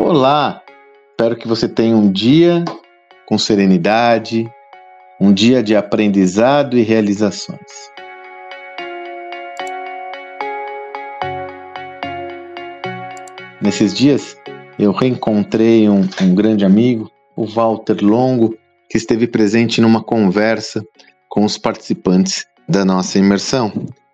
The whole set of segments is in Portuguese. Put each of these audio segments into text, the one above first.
Olá! Espero que você tenha um dia com serenidade, um dia de aprendizado e realizações. Nesses dias, eu reencontrei um, um grande amigo, o Walter Longo, que esteve presente numa conversa com os participantes da nossa imersão.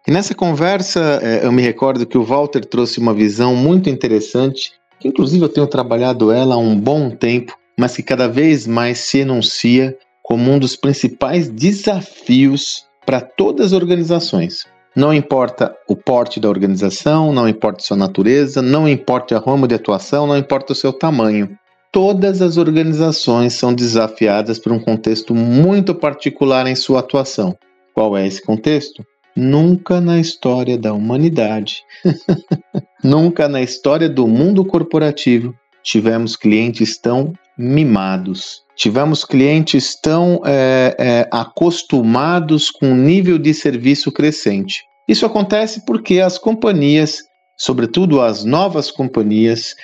E nessa conversa, é, eu me recordo que o Walter trouxe uma visão muito interessante, que inclusive eu tenho trabalhado ela há um bom tempo, mas que cada vez mais se enuncia como um dos principais desafios para todas as organizações. Não importa o porte da organização, não importa sua natureza, não importa a ramo de atuação, não importa o seu tamanho. Todas as organizações são desafiadas por um contexto muito particular em sua atuação. Qual é esse contexto? Nunca na história da humanidade, nunca na história do mundo corporativo, tivemos clientes tão mimados. Tivemos clientes tão é, é, acostumados com um nível de serviço crescente. Isso acontece porque as companhias, sobretudo as novas companhias,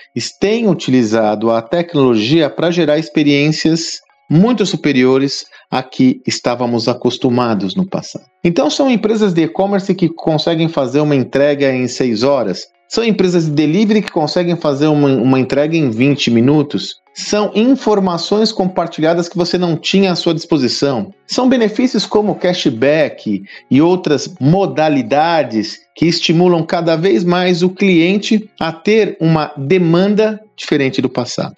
têm utilizado a tecnologia para gerar experiências muito superiores a que estávamos acostumados no passado. Então, são empresas de e-commerce que conseguem fazer uma entrega em 6 horas, são empresas de delivery que conseguem fazer uma, uma entrega em 20 minutos. São informações compartilhadas que você não tinha à sua disposição. São benefícios como cashback e outras modalidades que estimulam cada vez mais o cliente a ter uma demanda diferente do passado.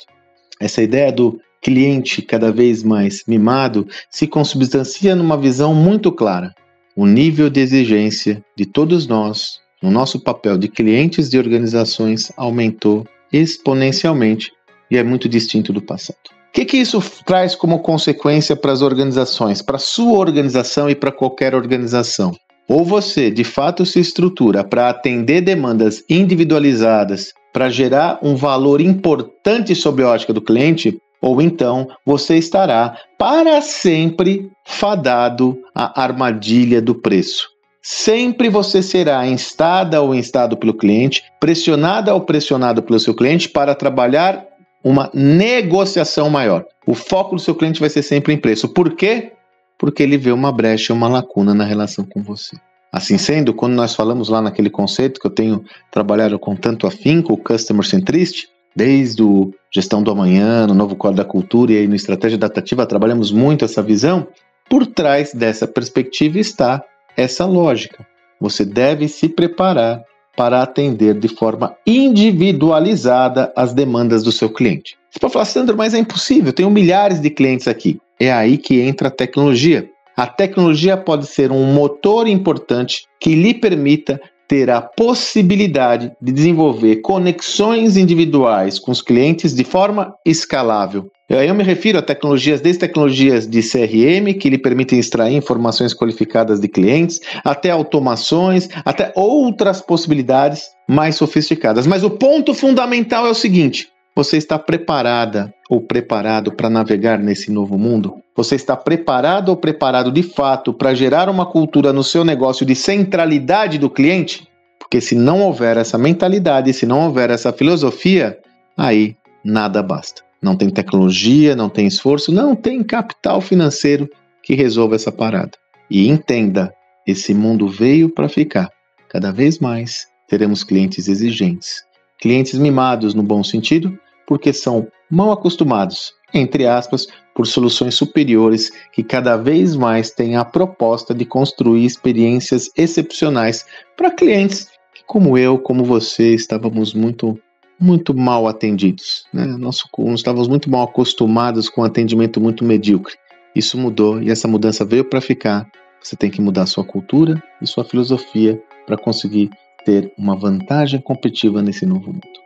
Essa ideia do cliente cada vez mais mimado se consubstancia numa visão muito clara. O nível de exigência de todos nós, no nosso papel de clientes de organizações, aumentou exponencialmente e é muito distinto do passado. O que, que isso traz como consequência para as organizações, para a sua organização e para qualquer organização? Ou você de fato se estrutura para atender demandas individualizadas, para gerar um valor importante sobre a ótica do cliente, ou então você estará para sempre fadado à armadilha do preço. Sempre você será instada ou instado pelo cliente, pressionada ou pressionado pelo seu cliente para trabalhar uma negociação maior. O foco do seu cliente vai ser sempre em preço. Por quê? Porque ele vê uma brecha, uma lacuna na relação com você. Assim sendo, quando nós falamos lá naquele conceito que eu tenho trabalhado com tanto afinco, o Customer Centrist, desde o Gestão do Amanhã, no Novo Código da Cultura e aí no Estratégia Adaptativa, trabalhamos muito essa visão. Por trás dessa perspectiva está essa lógica. Você deve se preparar para atender de forma individualizada as demandas do seu cliente. Você pode falar, Sandro, mas é impossível, tenho milhares de clientes aqui. É aí que entra a tecnologia. A tecnologia pode ser um motor importante que lhe permita ter a possibilidade de desenvolver conexões individuais com os clientes de forma escalável. Eu me refiro a tecnologias, desde tecnologias de CRM, que lhe permitem extrair informações qualificadas de clientes, até automações, até outras possibilidades mais sofisticadas. Mas o ponto fundamental é o seguinte: você está preparada ou preparado para navegar nesse novo mundo? Você está preparado ou preparado de fato para gerar uma cultura no seu negócio de centralidade do cliente? Porque se não houver essa mentalidade, se não houver essa filosofia, aí nada basta. Não tem tecnologia, não tem esforço, não tem capital financeiro que resolva essa parada. E entenda, esse mundo veio para ficar. Cada vez mais teremos clientes exigentes, clientes mimados no bom sentido, porque são mal acostumados, entre aspas, por soluções superiores que cada vez mais têm a proposta de construir experiências excepcionais para clientes que, como eu, como você, estávamos muito muito mal atendidos. Né? Nós, estávamos muito mal acostumados com um atendimento muito medíocre. Isso mudou e essa mudança veio para ficar. Você tem que mudar sua cultura e sua filosofia para conseguir ter uma vantagem competitiva nesse novo mundo.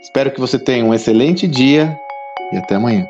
Espero que você tenha um excelente dia e até amanhã.